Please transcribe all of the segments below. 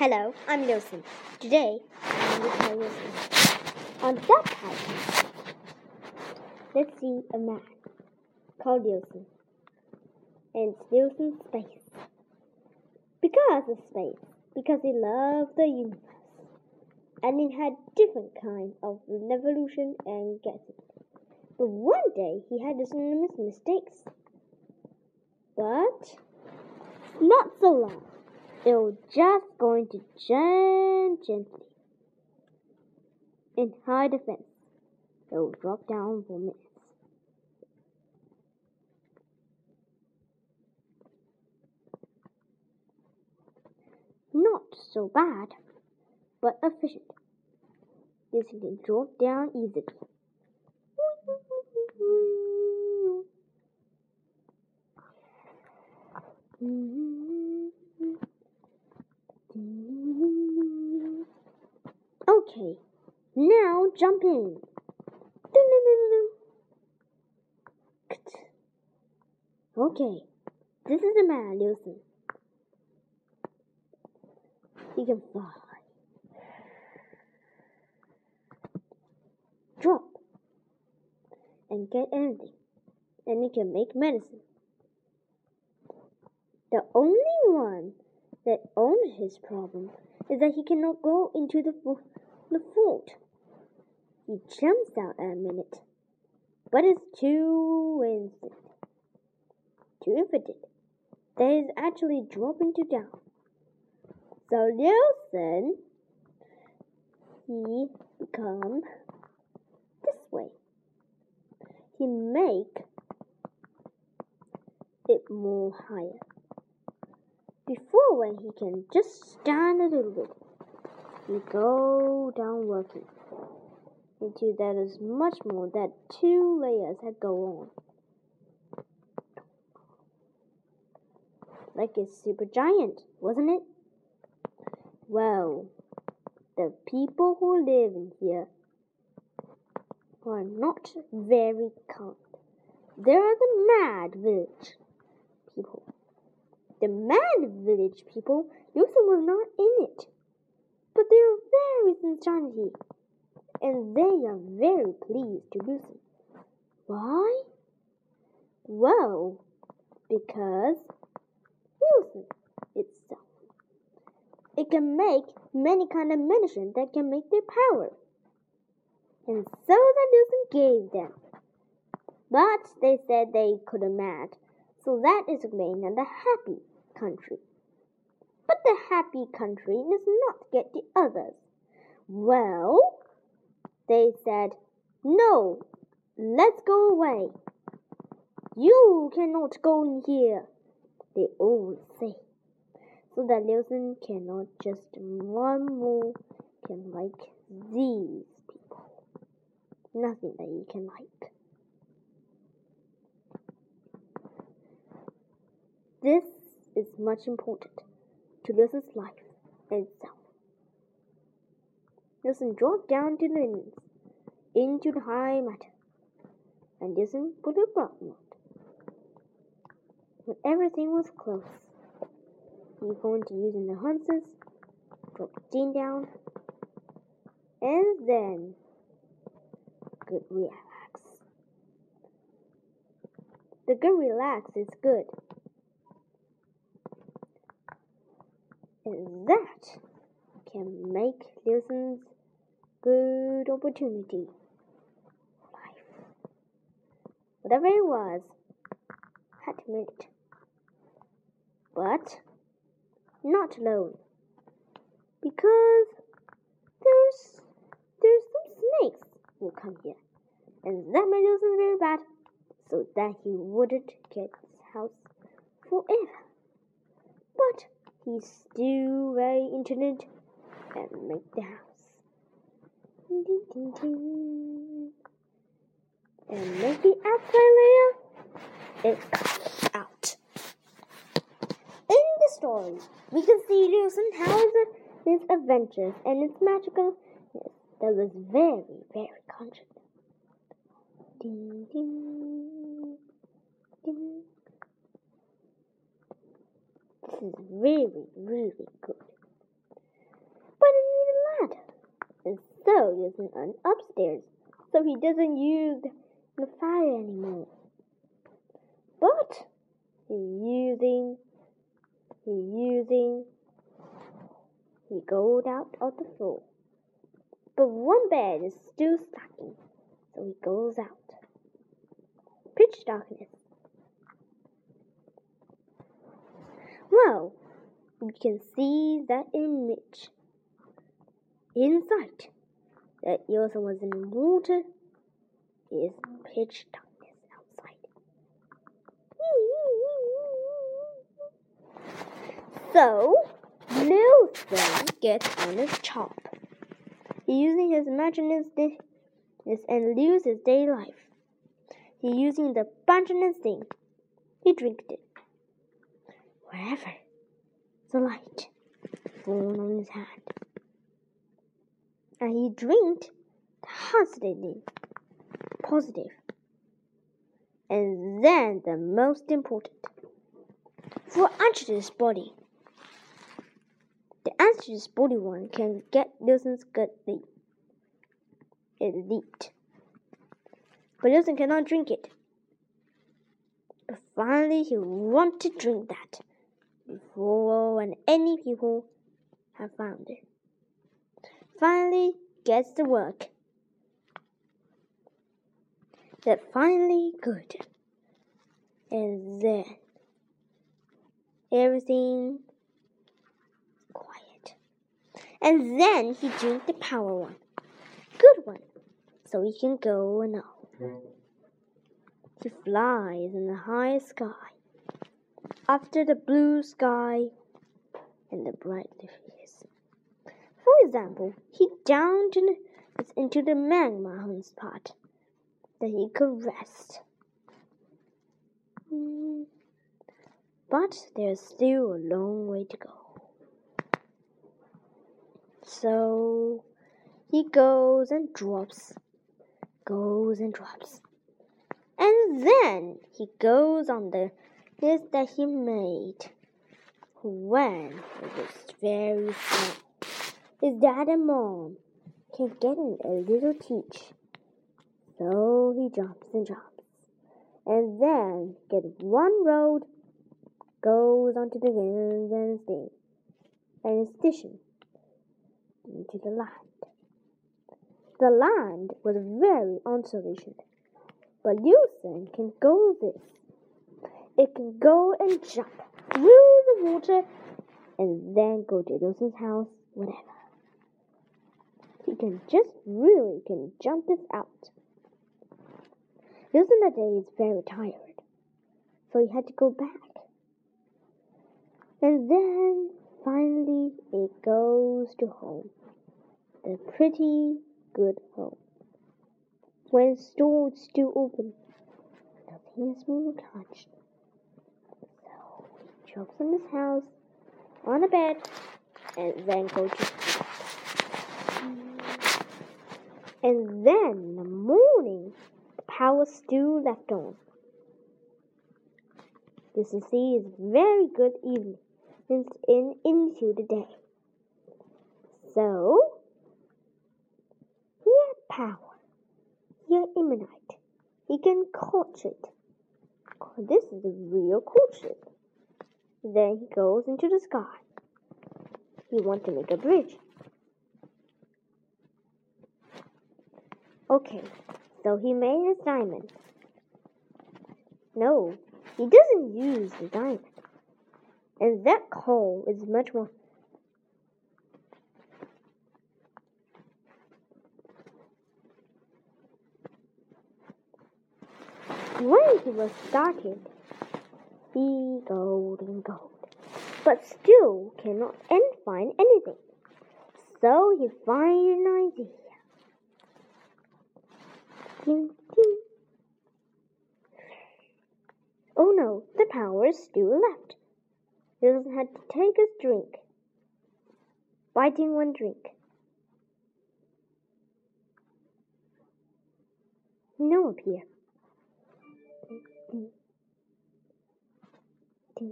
Hello, I'm Wilson. Today, I'm going to tell you On that podcast, let's see a man called Wilson. And it's space. Because of space. Because he loved the universe. And he had different kinds of revolution and gadgets. But one day he had some mistakes. But not so long. It was just going to jump gently. In high defense, it will drop down for minutes. Not so bad, but efficient. This can drop down easily. Okay, now jump in. Okay, this is the man, Listen. He can fly. Drop and get anything, and he can make medicine. The only one that owns his problem is that he cannot go into the, the fort. He jumps out at a minute, but it's too instant, too infinite. That is actually dropping to down. So Nelson, he become this way. He make it more higher. Before when he can just stand a little bit, he go down working into that is much more that two layers had go on. Like a super giant, wasn't it? Well, the people who live in here are not very kind. They are the mad village people. The mad village people, Luther was not in it. But they are very sincere, and they are very pleased to listen. Why? Well, because Wilson itself. It can make many kind of medicine that can make their power. And so the Wilson gave them. But they said they couldn't mad, so that is made the happy country. But the happy country does not get the others. Well, they said, No, let's go away. You cannot go in here, they all say. So that Wilson cannot just one more can like these people. Nothing that he can like. This is much important to Wilson's life itself. Wilson dropped down to the into the high matter, and put a button on. When everything was close, he going to use the hunches, drop Dean down, and then good relax. The good relax is good that can make Wilson's good opportunity life. Whatever it was, had it. But not alone. Because there's there's some snakes will come here. And that made Wilson very bad, so that he wouldn't get his house forever. But He's still very intelligent and make the house. And make the outside layer. Comes out. In the story, we can see Wilson how his adventures and its magical that was very, very conscious. Ding, ding, ding. This is really, really good. But I need a ladder. And so using an upstairs, so he doesn't use the fire anymore. But he's using he's using he goes out of the floor. But one bed is still stacking, so he goes out. Pitch darkness. Well, you can see that image inside. That also was in water is pitch darkness outside. So, Nilsson gets on his chop. He using his imagination and lives his day life. He using the abundant thing. He drinks it. Wherever the light falling on his hand. And he drinked constantly positive. And then the most important for anxious body. The anxious body one can get Nilsson's gut leak. It leaked. But Nilsson cannot drink it. But finally he want to drink that before when any people have found it. Finally gets the work. That finally good. And then everything quiet. And then he drink the power one. Good one. So he can go and all. He flies in the high sky after the blue sky and the bright leaves. For example, he downed into the magma spot that he could rest. Hmm. But there's still a long way to go. So he goes and drops, goes and drops. And then he goes on the this that he made when he was very small. His dad and mom can get him a little teach. So he jumps and jumps. And then get one road, goes onto the winds and thing, and station into the land. The land was very unsolicited, but Nilsson can go this it can go and jump through the water and then go to Nilsson's house, whatever. He can just really can jump this out. Nilsson that day is very tired, so he had to go back. And then finally it goes to home. The pretty good home. When is still open, nothing is being touched jumps in his house on a bed and then goes to sleep. And then in the morning, the power still left on. This you see is very good evening in into the day. So he had power. He had immunite. He can catch it. This is a real cool then he goes into the sky. He wants to make a bridge. Okay, so he made his diamond. No, he doesn't use the diamond. And that coal is much more. When he was started, be golden gold, but still cannot and find anything. So he finds an idea. Ding, ding. Oh no, the power is still left. Doesn't have to take his drink. Biting one drink. No appear. はい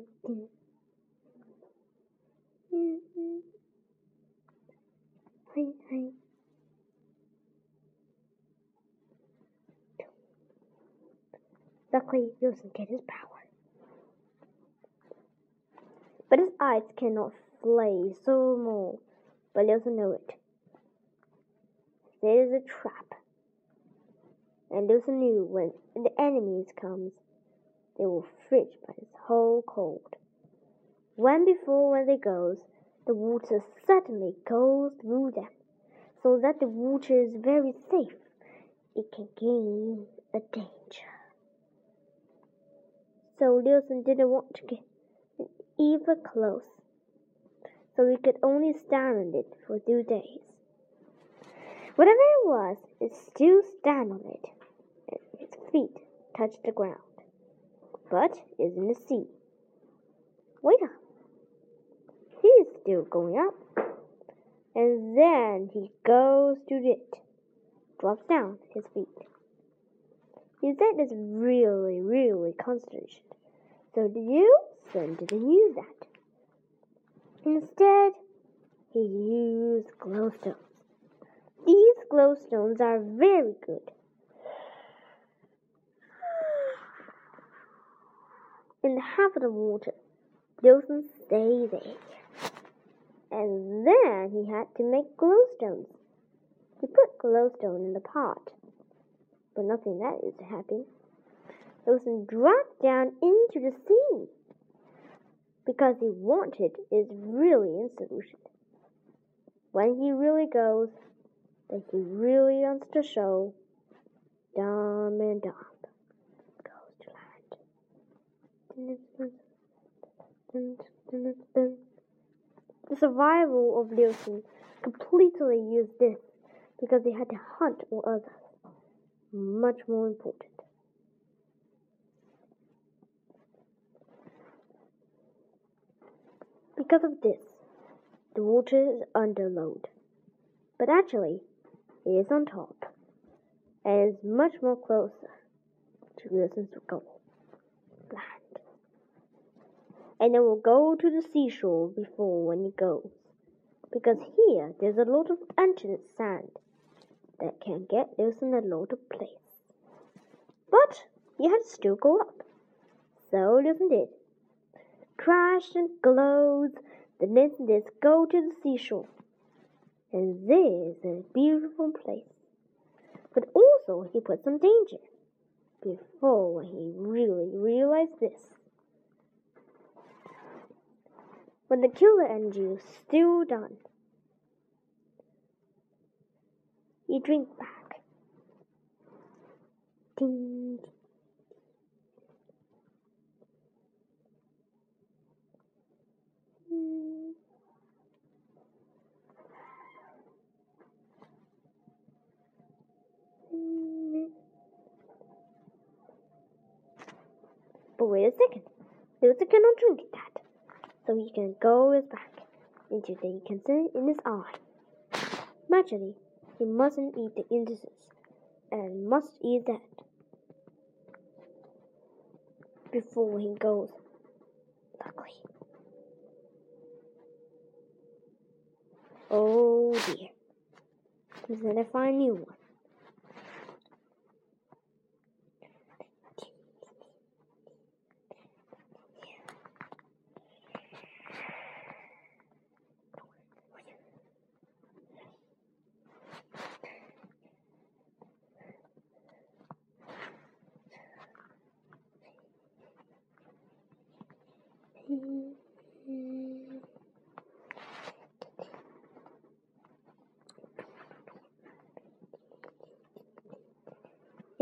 はい。Luckily, Wilson get his power. But his eyes cannot flay so more. But Wilson know it. There is a trap. And Wilson knew when the enemies comes they will freeze by his whole cold. When before when they goes, the water suddenly goes through them, so that the water is very safe. It can gain a danger. So Wilson didn't want to get even close, so he could only stand on it for two days. Whatever it was, it still stand on it, and its feet touched the ground, but is in the sea. Wait up! He's still going up, and then he goes to it, drops down his feet. His head is really, really concentration. So do you? Son didn't use that. Instead, he used glowstones. These glowstones are very good. In half of the water, doesn't stay there. And then he had to make glowstones. He put glowstone in the pot, but nothing that is happy. Wilson dropped down into the sea because he wanted is really in solution. When he really goes, then he really wants to show, Dumb and Dumb goes to land. The survival of Wilson completely used this because they had to hunt or others. Much more important. Because of this, the water is under load. But actually, it is on top and is much more closer to Wilson's goal land. And it will go to the seashore before when it goes. Because here there's a lot of ancient sand that can get loose in a lot of place. But he had to still go up. So Wilson did crashed and glows. The Methodists go to the seashore. And there's a beautiful place. But also he put some danger before he really realized this. When the killer energy was still done, You drink back. Ding, But wait a second. Lucy cannot drink that. So he can go his back into the consent in his eye. Naturally, he mustn't eat the indices and must eat that before he goes. Luckily. Oh dear. He's gonna find a new one.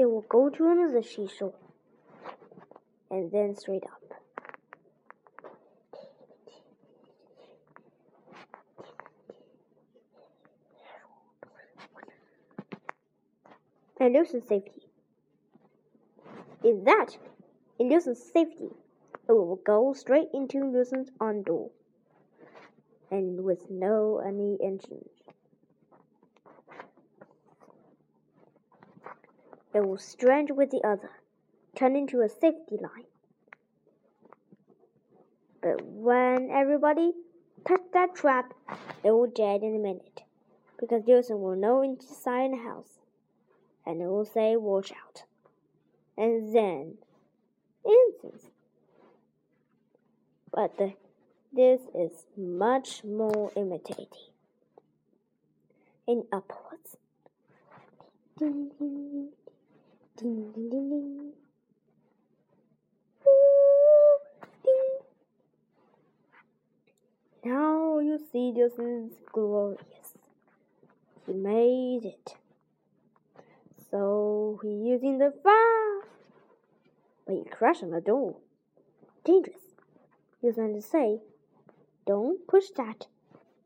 It will go to another seashore and then straight up. And loses safety. Is that loses safety? It will go straight into Wilson's on door, and with no any engines. It will strand with the other, turn into a safety line. But when everybody touch that trap, they will dead in a minute, because Wilson will know inside the house, and it will say "Watch out," and then incense. But the, this is much more imitating. In upwards. Ding, ding, ding. ding. Now you see this is glorious. He made it. So he's using the fire. But he crashed on the door. Dangerous. He was going to say, don't push that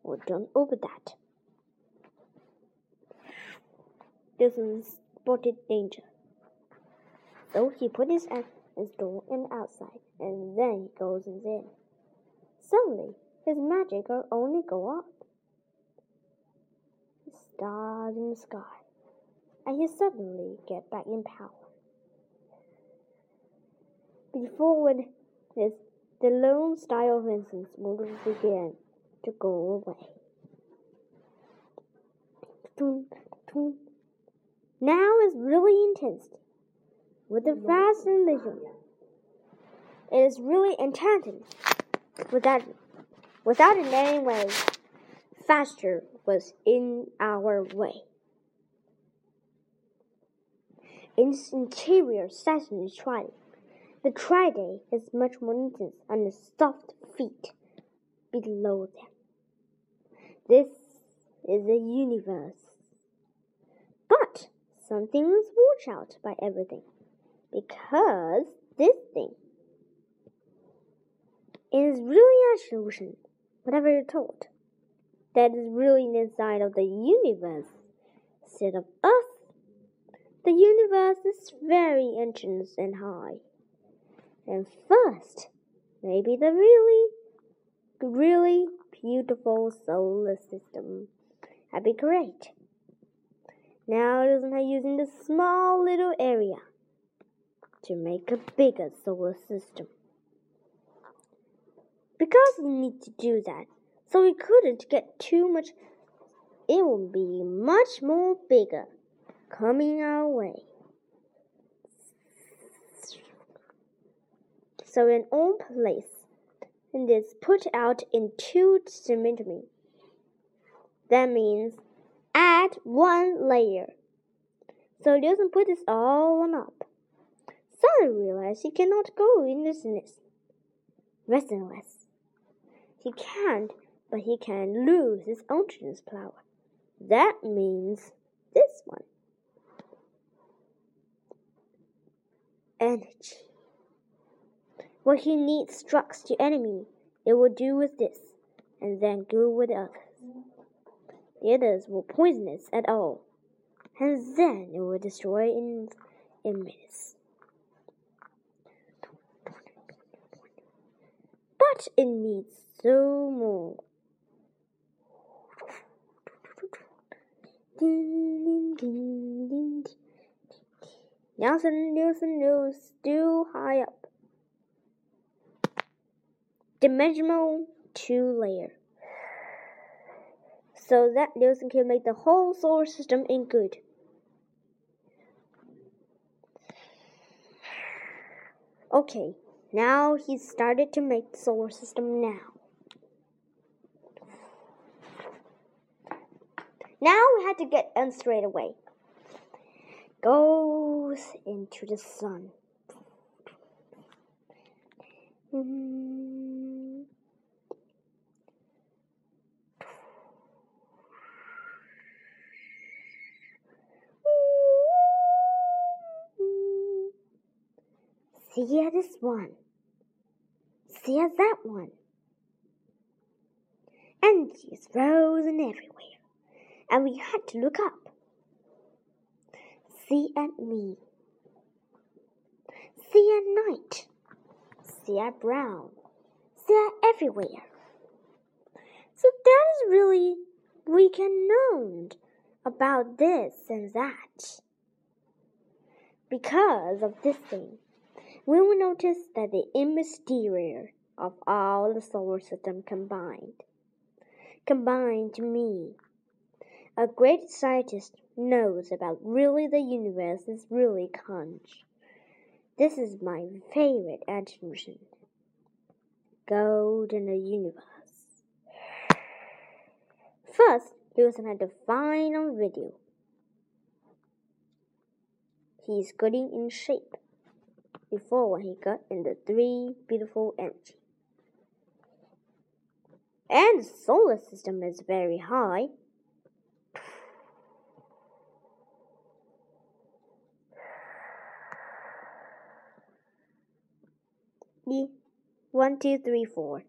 or don't open that. This is spotted danger. So he put his, his door in the outside and then he goes in. Suddenly, his magic will only go up. Stars in the sky, and he suddenly get back in power. Before when his the lone style of incense will begin to go away. Now is really intense with the fascination. It is really enchanting Without, that in any way, faster was in our way. In its interior, Saturn is trident. The trident is much more intense on the soft feet below them. This is a universe. But something is watched out by everything because this thing is really a solution whatever you're told. That is really inside of the universe instead of us. The universe is very ancient and high. And first, maybe the really, really beautiful solar system. That'd be great. Now it isn't using this small little area to make a bigger solar system because we need to do that. So we couldn't get too much. It will be much more bigger coming our way. So in all place, and is put out in two dimensions. That means add one layer. So Liu put this all on up. Suddenly realized he cannot go in this nest. Restless. He can't, but he can lose his oxygen power. That means this one. Energy. What he needs strikes the enemy. It will do with this, and then go with the others. The others will poisonous at all, and then it will destroy in, in minutes. But it needs so more. Nelson, Nelson, Nelson, still high up. Dimensional two layer. So that Nelson can make the whole solar system in good. Okay, now he started to make the solar system now. Now we had to get them straight away. Goes into the sun. Mm-hmm. See ya this one. See ya that one. And he's frozen everywhere and we had to look up. See at me. See at night. See at brown. See at everywhere. So that is really we can know about this and that. Because of this thing, we will notice that the interior of all the solar system combined. Combined to me a great scientist knows about really the universe is really conch. This is my favorite animation. Gold in the universe. First, had to find a video. He's getting in shape before when he got in the three beautiful energy. And the solar system is very high. One, two, three, four.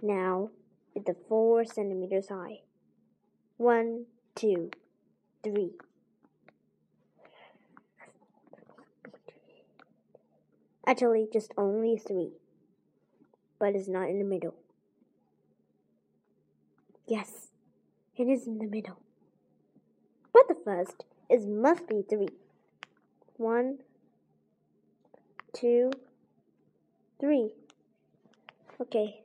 Now it's the four centimeters high. One, two, three. Actually, just only three, but it's not in the middle. Yes, it is in the middle. But the first is must be three. One, two, three. Okay.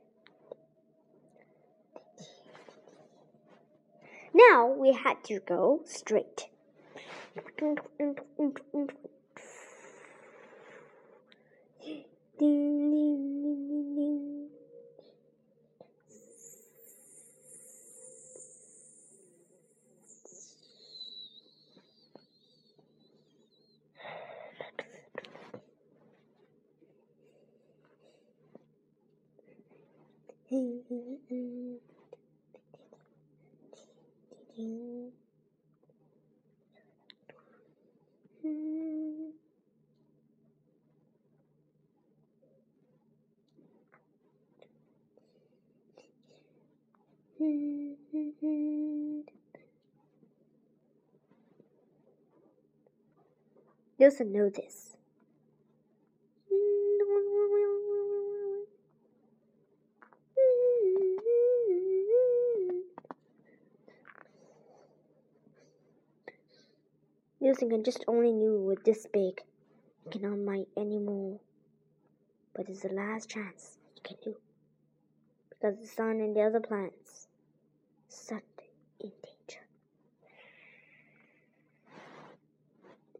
Now we had to go straight. Ding, ding, ding, ding, ding. Doesn't know this. Nielsen can just only knew we're this big. He cannot might anymore. But it's the last chance he can do. Because the sun and the other planets suddenly in danger.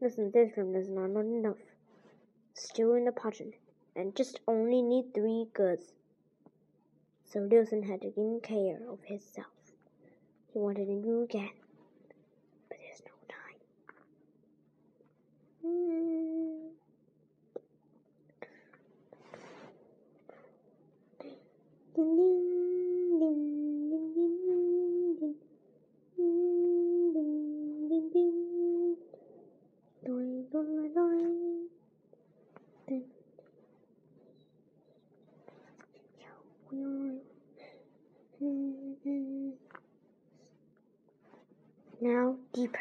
Listen, this room is not enough. Still in the pageant, and just only need three goods. So Wilson had to take care of himself. He wanted to do again, but there's no time. Hmm. Ding, ding, ding, ding, ding, ding. Ding, ding, ding, ding. Doing, doing, doing. Ding. Now deeper.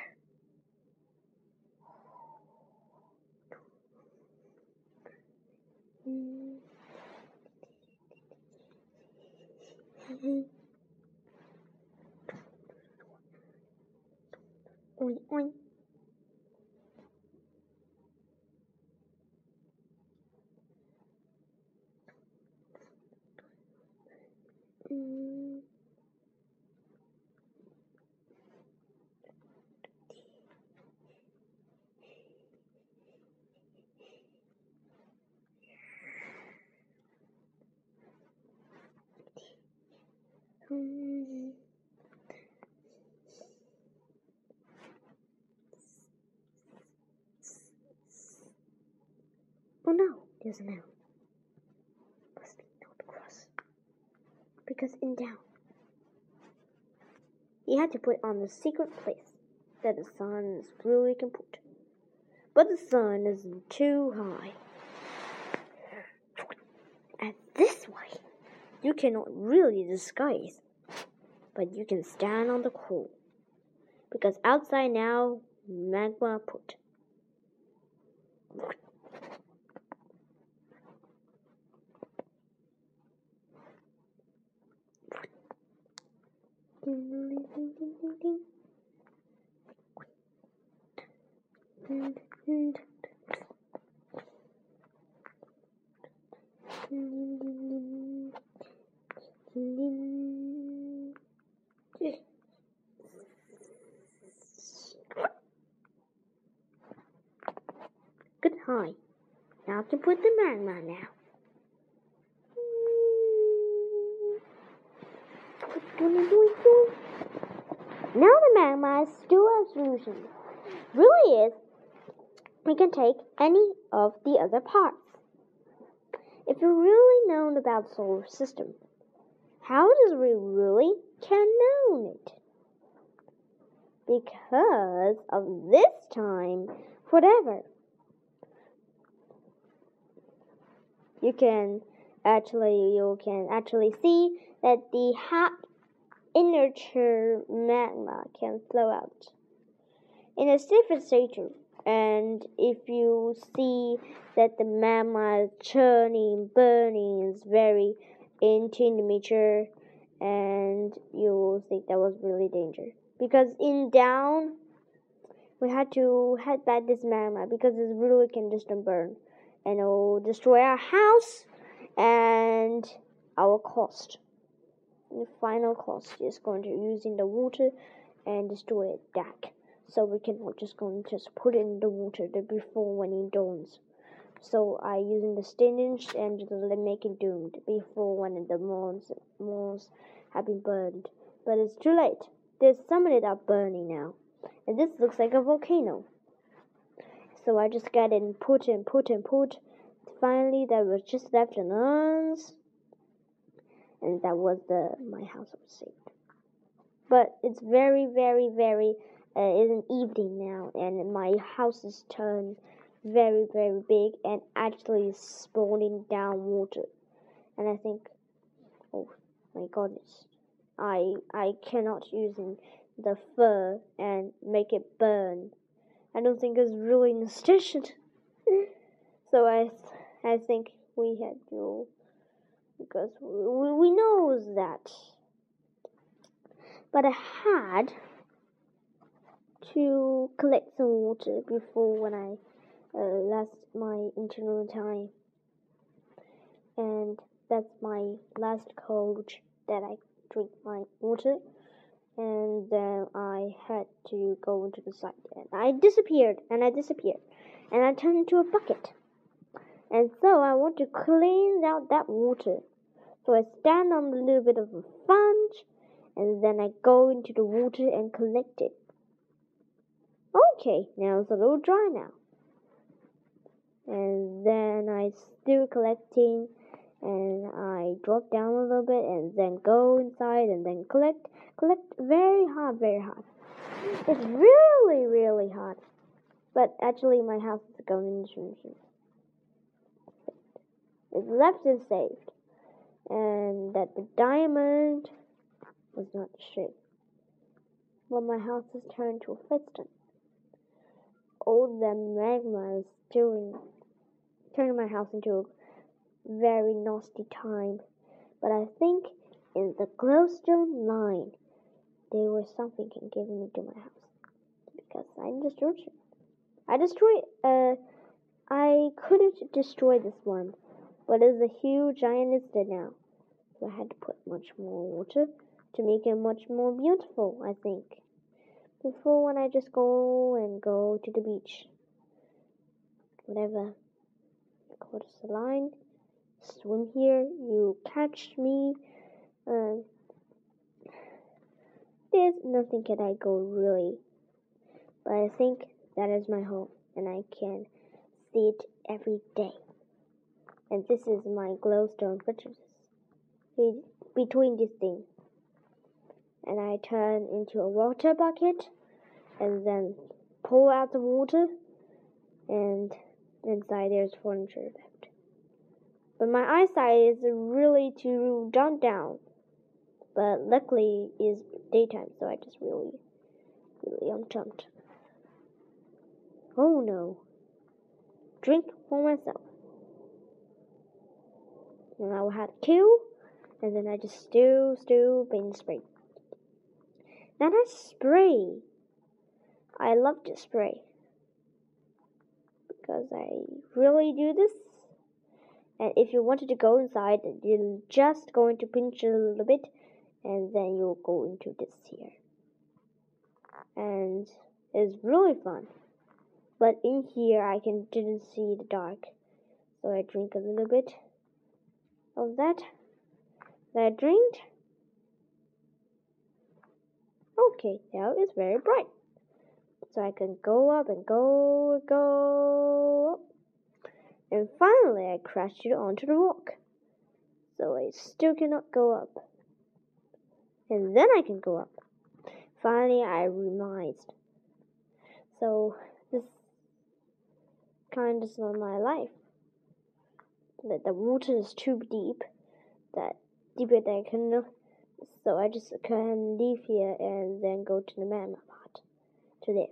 Oink, oink. Mm. Mm. Oh no, there's an L. Must be not cross. In down. He had to put on the secret place that the sun is really can put. But the sun isn't too high. And this way, you cannot really disguise, but you can stand on the cool. Because outside now, magma put. Ding, ding, ding, ding, ding. Good high. can put the magma now. Now the magma is still a solution. Really is, we can take any of the other parts. If you really know about the solar system, how does we really can know it? Because of this time, whatever. You can actually you can actually see that the hot inner magma can flow out in a different state and if you see that the magma is churning, burning, is very intimidating, and you will think that was really dangerous. Because in down, we had to head back this magma because it really can just burn, and it will destroy our house and our cost. The final cost is going to using the water and destroy it back so we can just go and just put it in the water before when it dawns. So I using the standings and make it doomed before when the malls malls have been burned. But it's too late. There's some of it are burning now. And this looks like a volcano. So I just got and put and put and put. Finally there was just left an uns and that was the my house was saved. But it's very, very, very uh, it's an evening now, and my house is turned very, very big and actually spawning down water. And I think, oh my goodness, I I cannot using the fur and make it burn. I don't think it's really efficient. so I I think we had to because we, we know that. But I had to collect some water before when I uh, last my internal time. And that's my last coach that I drink my water. And then I had to go into the site. And I disappeared, and I disappeared. And I turned into a bucket. And so I want to clean out that water. So I stand on a little bit of a sponge, and then I go into the water and collect it. Okay, now it's a little dry now. And then I still collecting and I drop down a little bit and then go inside and then collect collect very hard, very hard. It's really, really hard. But actually my house is going to It's left and saved. And that the diamond was not shaped. Well my house is turned to a piston all the magma is doing turning my house into a very nasty time. But I think in the glowstone line there was something giving me to my house. Because I destroyed it. I destroyed uh I couldn't destroy this one, but it's a huge giant instead now. So I had to put much more water to make it much more beautiful, I think before when I just go and go to the beach. Whatever. Cross the line. Swim here. You catch me. Uh, there's nothing that I go really. But I think that is my home and I can see it every day. And this is my glowstone pictures between these things and I turn into a water bucket and then pull out the water and inside there's furniture left. But my eyesight is really too dumbed down. But luckily it's daytime so I just really really am jumped. Oh no. Drink for myself. And I will have two and then I just stew, stew, bean spray. Then I spray. I love to spray because I really do this. And if you wanted to go inside, you're just going to pinch a little bit, and then you'll go into this here. And it's really fun. But in here, I can didn't see the dark, So I drink a little bit of that. That drink. Okay, now it's very bright. So I can go up and go, go up. And finally I crashed it onto the rock. So I still cannot go up. And then I can go up. Finally I realized. So this kind of not my life. That the water is too deep. That deeper than I can so I just can leave here and then go to the magma. To there.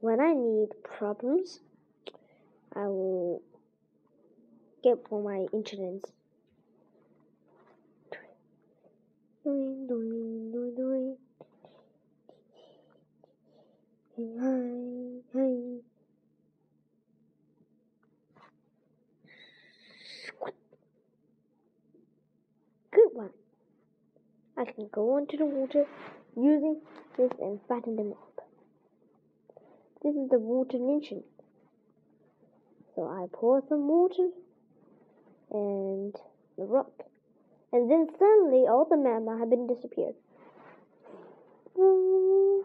When I need problems, I will get for my insurance. Doing, doing, doing, doing. Hey, hey. Good one. I can go into the water using this and fatten them up. This is the water engine. So I pour some water and the rock. And then suddenly all the magma had been disappeared. Mm.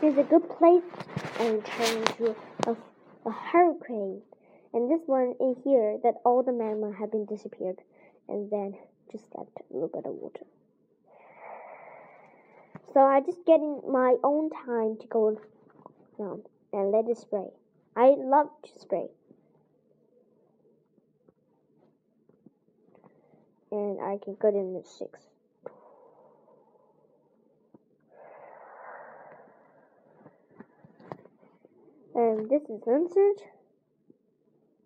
There's a good place and turn into a, a hurricane. And this one in here that all the magma had been disappeared and then just left a little bit of water. So I just getting my own time to go down and let it spray. I love to spray. And I can go in the six. And this is answered.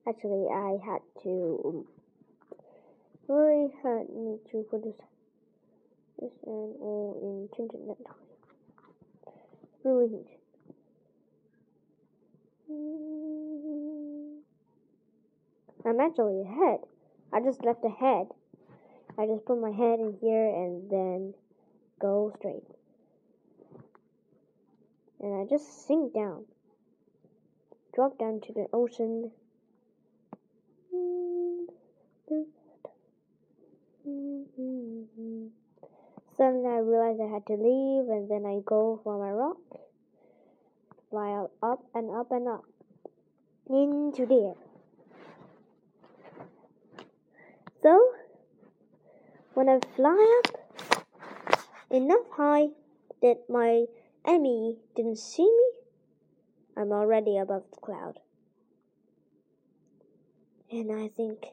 Actually, I had to um, really had me to put this this and all in changing that time. Really huge. Mm. I'm actually ahead. I just left ahead. I just put my head in here and then go straight. And I just sink down. Drop down to the ocean. Suddenly I realized I had to leave and then I go for my rock. Fly up and up and up. Into there. So, when I fly up enough high that my enemy didn't see me, I'm already above the cloud. And I think,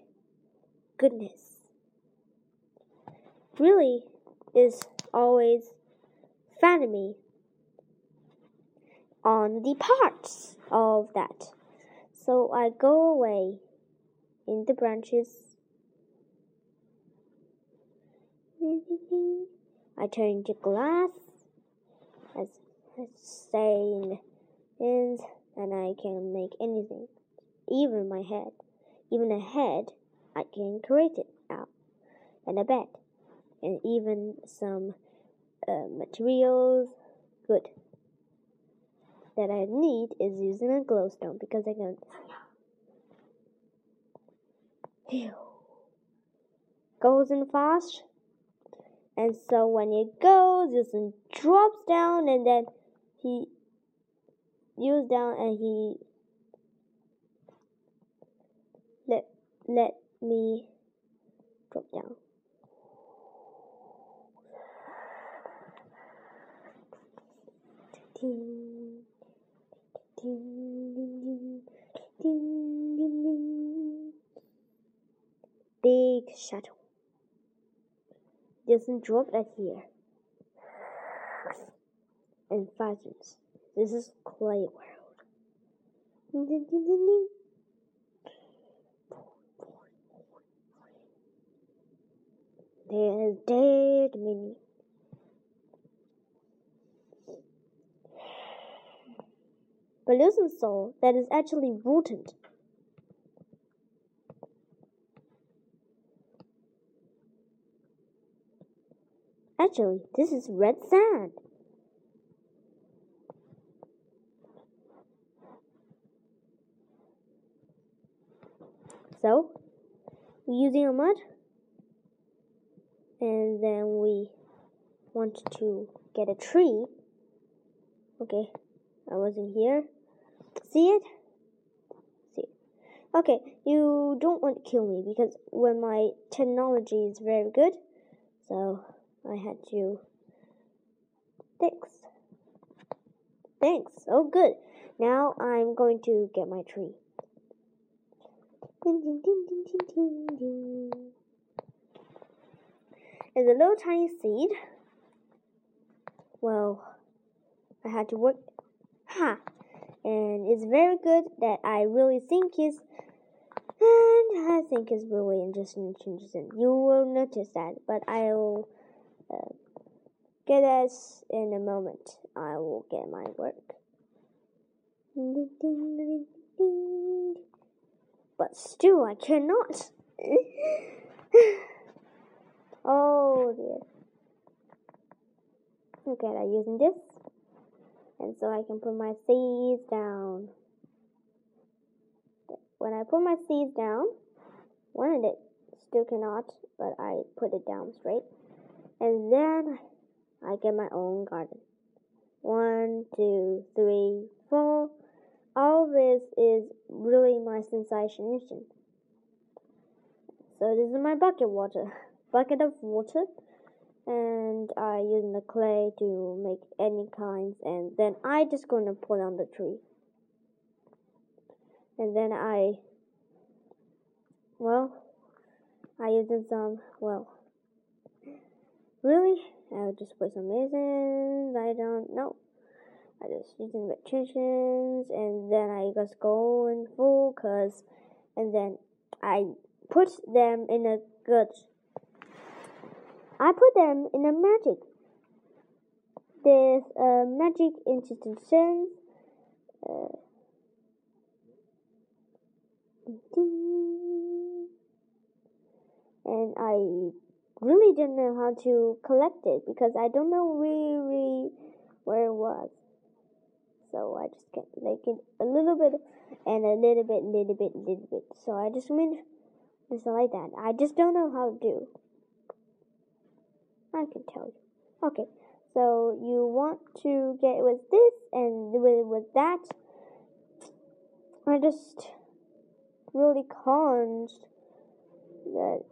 goodness, really is always fan me on the parts of that. So I go away in the branches. I turn to glass as, saying and and I can make anything, even my head. Even a head, I can create it out, and a bed, and even some uh, materials. Good. That I need is using a glowstone because I can. Goes in fast, and so when it goes, it drops down, and then he used down and he let let me drop down. Ding, ding, ding, Big shadow. Doesn't drop at here. And fastens. This is Clay World. Ding, ding, ding, There's dead mini. But listen, soul, that is actually rotten. Actually, this is red sand. So, we're using a mud, and then we want to get a tree. Okay, I wasn't here. See it? See it. Okay, you don't want to kill me because when my technology is very good, so I had to. Thanks. Thanks. Oh, good. Now I'm going to get my tree. Ding, ding, ding, ding, ding, ding, ding. It's a little tiny seed. Well, I had to work. Ha! And it's very good that I really think is. And I think is really interesting. interesting. You will notice that, but I'll uh, get us in a moment. I will get my work. But still I cannot. oh dear. Okay, I'm using this. And so I can put my seeds down. When I put my seeds down, one of it still cannot, but I put it down straight. And then I get my own garden. One, two, three, four, all this is really my sensation. So this is my bucket water, bucket of water, and I use the clay to make any kinds, and then I just gonna put on the tree, and then I, well, I using some, well, really, I'll just some raisins. I don't know. I just using the tensions and then I just go in full cause and then I put them in a good I put them in a magic. There's a magic institution uh, and I really didn't know how to collect it because I don't know really where it was. So I just get like it a little bit and a little bit, little bit, little bit. So I just mean just like that. I just don't know how to do. I can tell you. Okay, so you want to get with this and with with that. I just really can't that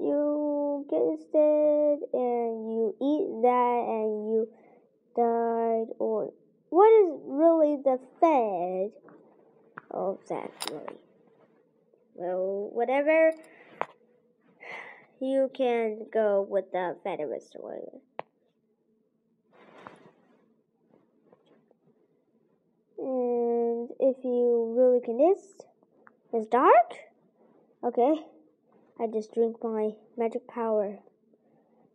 you get it and you eat that and you died or what is really the fed of that really? Well, whatever you can go with the Federalist or whatever. And if you really can this, it's dark. Okay, I just drink my magic power.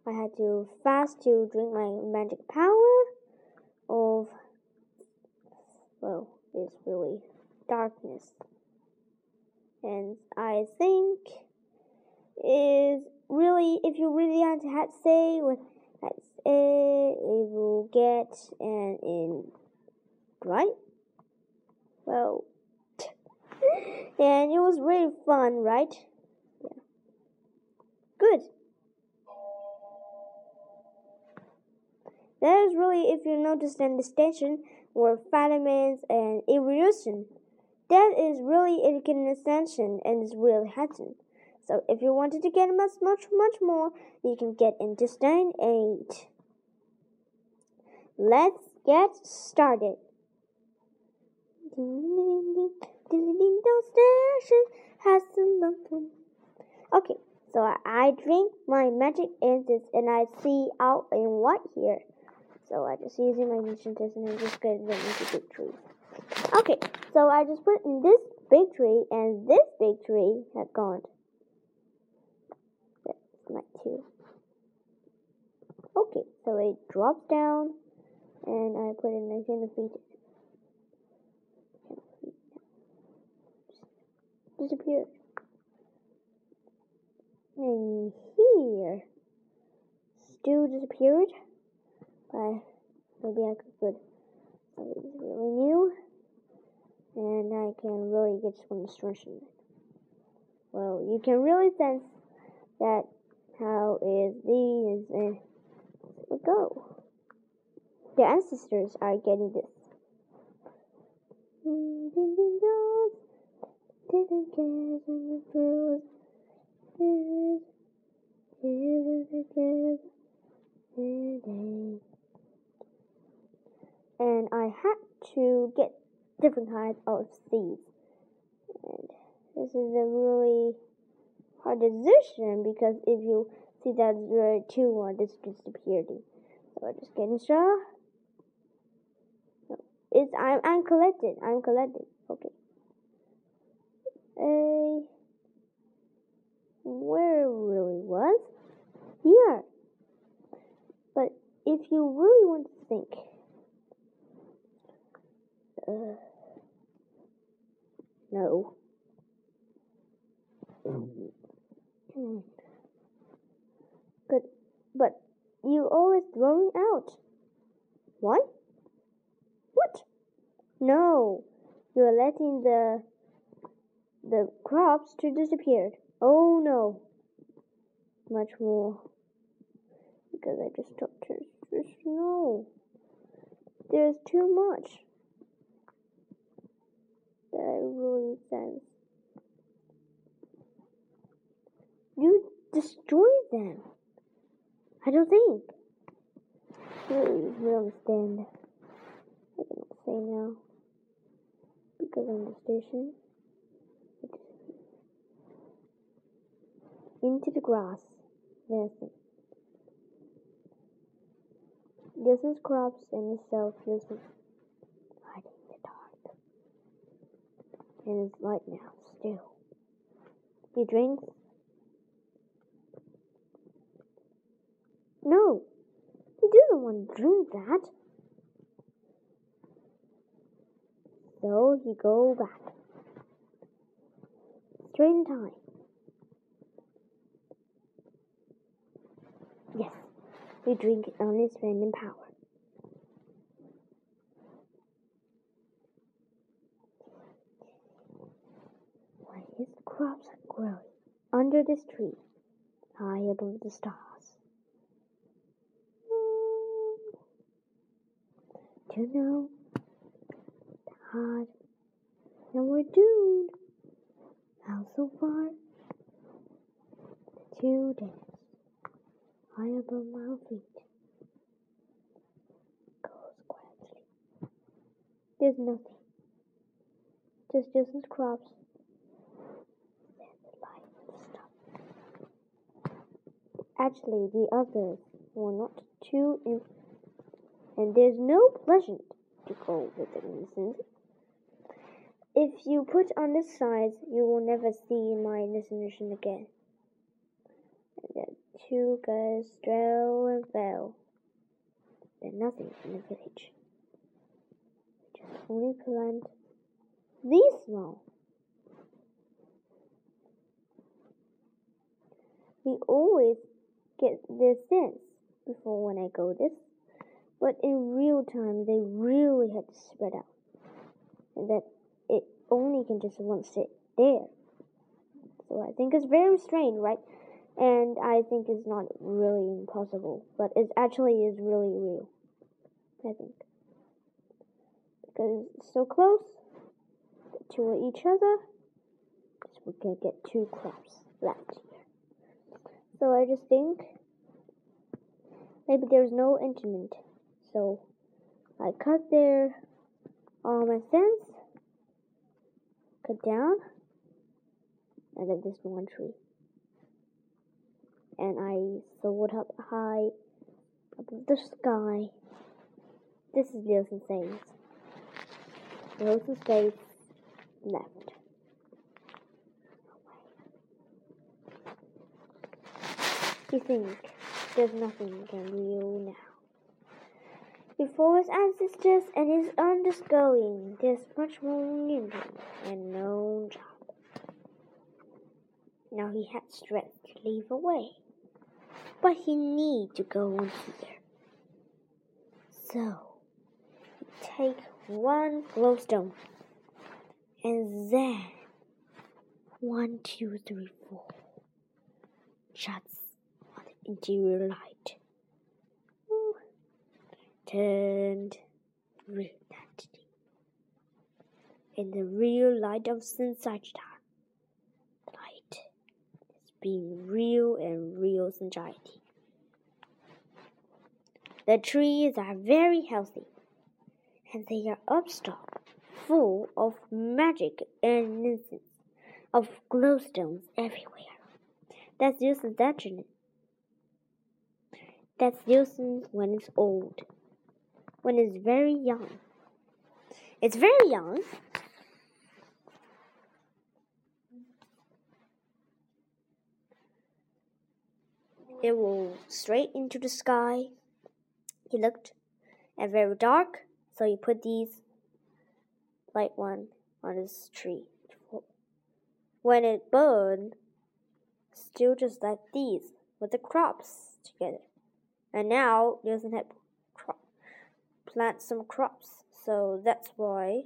I had to fast to drink my magic power of well, it's really darkness. And I think is really, if you really want to have say with let's say, it will get and in right. Well, and it was really fun, right? Good. That is really, if you notice in the station, were vitamins and evolution. That is really an extension and is really handsome. So if you wanted to get much, much, much more, you can get into Stain 8. Let's get started. Okay, so I drink my magic answers and I see out in white here. So I just using my mission test and I just get them into big trees. Okay, so I just put in this big tree and this big tree have gone. That's my two. Okay, so it drops down and I put in the feet. Disappeared. And here still disappeared. But maybe I could something really new. And I can really get some instruction. Well, you can really sense that how is these and go. The ancestors are getting this. Didn't care And I had to get different kinds of seeds. And this is a really hard decision because if you see that there are two one just disappeared. So I just getting straw. No, it's I'm I'm collected. I'm collected. Okay. A where it really was here. But if you really want to think, uh, no. but but you always throwing out. What? What? No, you're letting the the crops to disappear. Oh no. Much more. Because I just took to the snow. There's too much. That I really sense. You destroy them. I don't think. Really, you understand. I cannot say now. Because I'm the station. Into the grass. Dancing. This is crops and itself. Is hiding in the dark. And it's light now, still. He drinks. No, he doesn't want to drink that. So he go back. Straight in time. Yes, we drink it on its random power. Why his crops are growing under this tree, high above the stars. Do you know the hard and we're doomed. How so far? The two days high above my feet. Goes quietly. There's nothing. Just Justin's crops. There's the light stop. Actually, the others were not too in and there's no pleasure to go with the innocent. If you put on this side, you will never see my destination again two guys drove and fell. There's nothing in the village. Just only plant these small. We always get their sense before when I go this, but in real time they really had to spread out, and that it only can just one sit there. So I think it's very strange, right? And I think it's not really impossible, but it actually is really real. I think because it's so close to each other, we can get two crops left here. So I just think maybe there's no internet, so I cut there all my fence, cut down, and then this one tree and I soared up high above the sky. This is Wilson says. Wilson face left. You think there's nothing can real now. Before his ancestors and his undergoing, there's much more new and known job. Now he had strength to leave away but he need to go on here. So, take one glowstone, and then one, two, three, four, shuts on the interior light. Turned real. In the real light of light is being real and real sunshine. The trees are very healthy, and they are upstock, full of magic and innocence, of glowstones everywhere. That's Wilson's legend. That's Wilson when it's old, when it's very young. It's very young. It will straight into the sky he looked and very dark, so he put these light one on his tree. When it burned, still just like these, with the crops together. And now doesn't have crop, plant some crops, so that's why.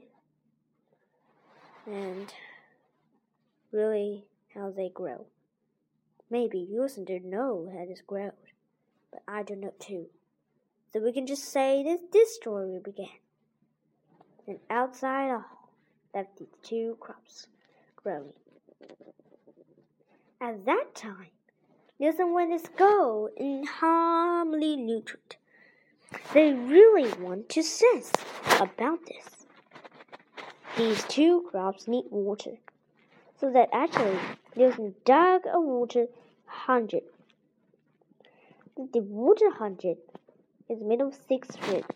And really, how they grow. Maybe you didn't know how this grows, but I do know too. So we can just say that this story began. And outside all left these two crops growing. At that time, Nielsen went to school in Harmony Nutrient. They really want to sense about this. These two crops need water. So that actually Nielsen dug a water hundred. The water hundred is made of six strips.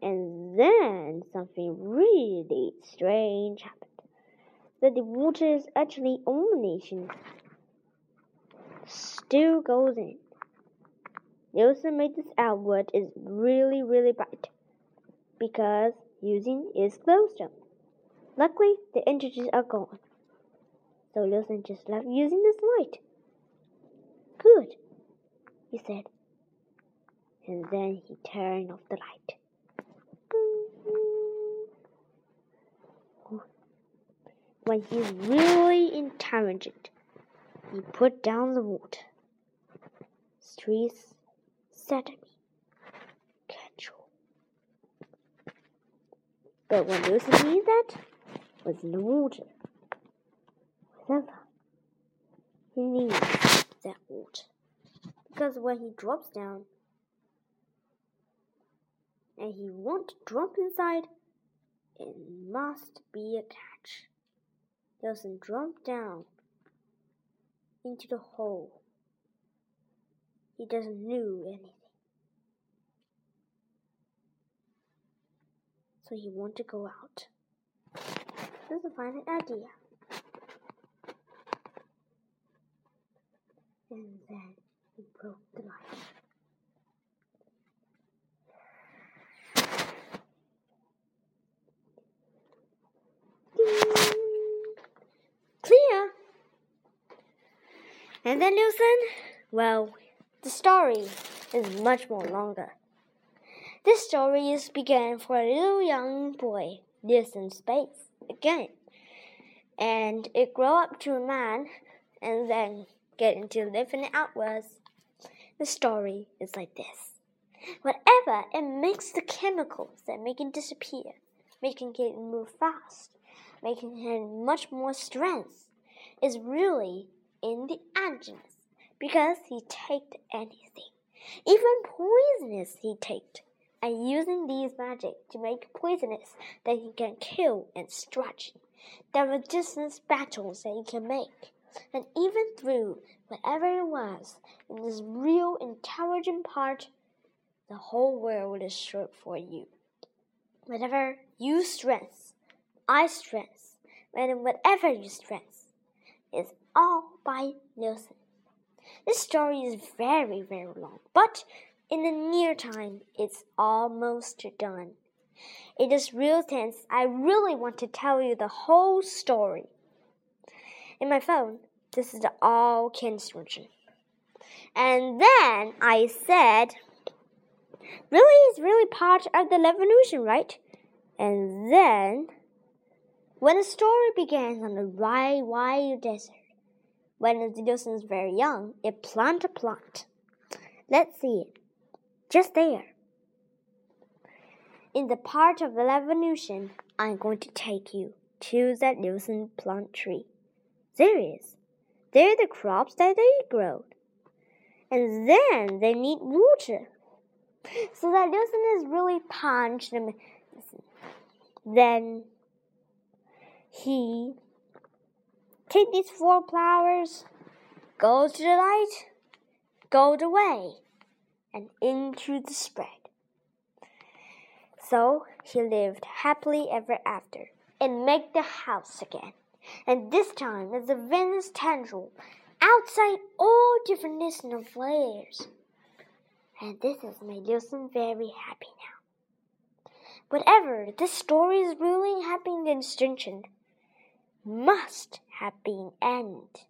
And then something really strange happened. That the water is actually illumination still goes in. Nielsen made this outward is really, really bright because using is glowstone. Luckily, the energies are gone. So Nielsen just left using this light. Good, he said and then he turned off the light. When he's really intelligent, he put down the water. Streets suddenly control. But when Lucy knew that was in the water, whatever, he needs that water. Because when he drops down, and he won't drop inside, it must be a catch. Doesn't drop down into the hole. He doesn't know anything. So he want to go out. Doesn't a an idea. And then he broke the light. Clear. And then Nielsen, well, the story is much more longer. This story is began for a little young boy lives space again, and it grow up to a man, and then get into living outwards. The story is like this. Whatever it makes the chemicals that make it disappear, making it move fast, making him much more strength, is really in the engines because he taked anything, even poisonous he taked, and using these magic to make poisonous that you can kill and stretch. There were distance battles that you can make, and even through whatever it was in this real intelligent part, the whole world is short for you. Whatever you strength, I strength, and whatever you strength is all by Nielsen. This story is very, very long, but in the near time, it's almost done. It is real tense. I really want to tell you the whole story. In my phone, this is the all Ken's version. And then I said, really, it's really part of the evolution, right? And then, when the story begins on the wide, wide desert, when the Lucian is very young, it plant a plant. Let's see it. Just there. In the part of the evolution, I'm going to take you to that Lucian plant tree. There is. There are the crops that they grow. And then they need water. So that Lucian is really punched. Then he take these four flowers, go to the light, go the way, and into the spread. So he lived happily ever after and made the house again. And this time as a Venus tendril outside all different of layers. And this has made Lucian very happy now. Whatever this story is really happening in extinction must have been end.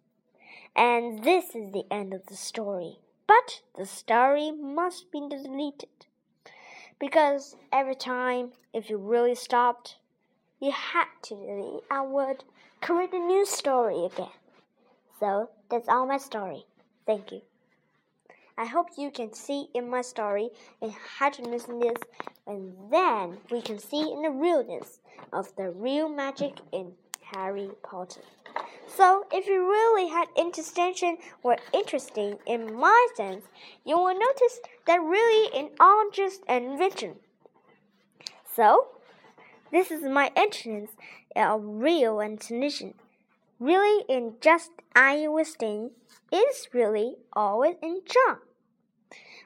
And this is the end of the story. But the story must be deleted. Because every time, if you really stopped, you had to delete I would create a new story again. So that's all my story. Thank you. I hope you can see in my story in this, and then we can see in the realness of the real magic in Harry Potter. So, if you really had intention or interesting in my sense, you will notice that really in all just invention. So, this is my entrance of real intention. Really in just I was saying is really always in John.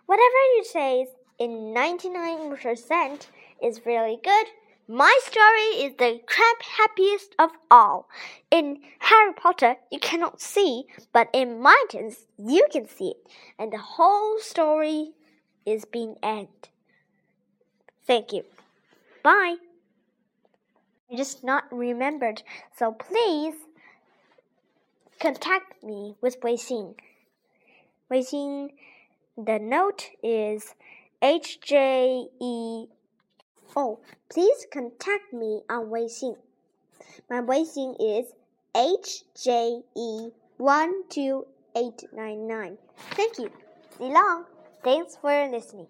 Whatever you say in 99% is really good my story is the crab happiest of all. In Harry Potter, you cannot see, but in Mountains, you can see it, and the whole story is being end. Thank you. Bye. I just not remembered, so please contact me with Weixin. Weixin, the note is H J E Oh, please contact me on Weixin. My Weixin is HJE12899. Thank you. See long. Thanks for listening.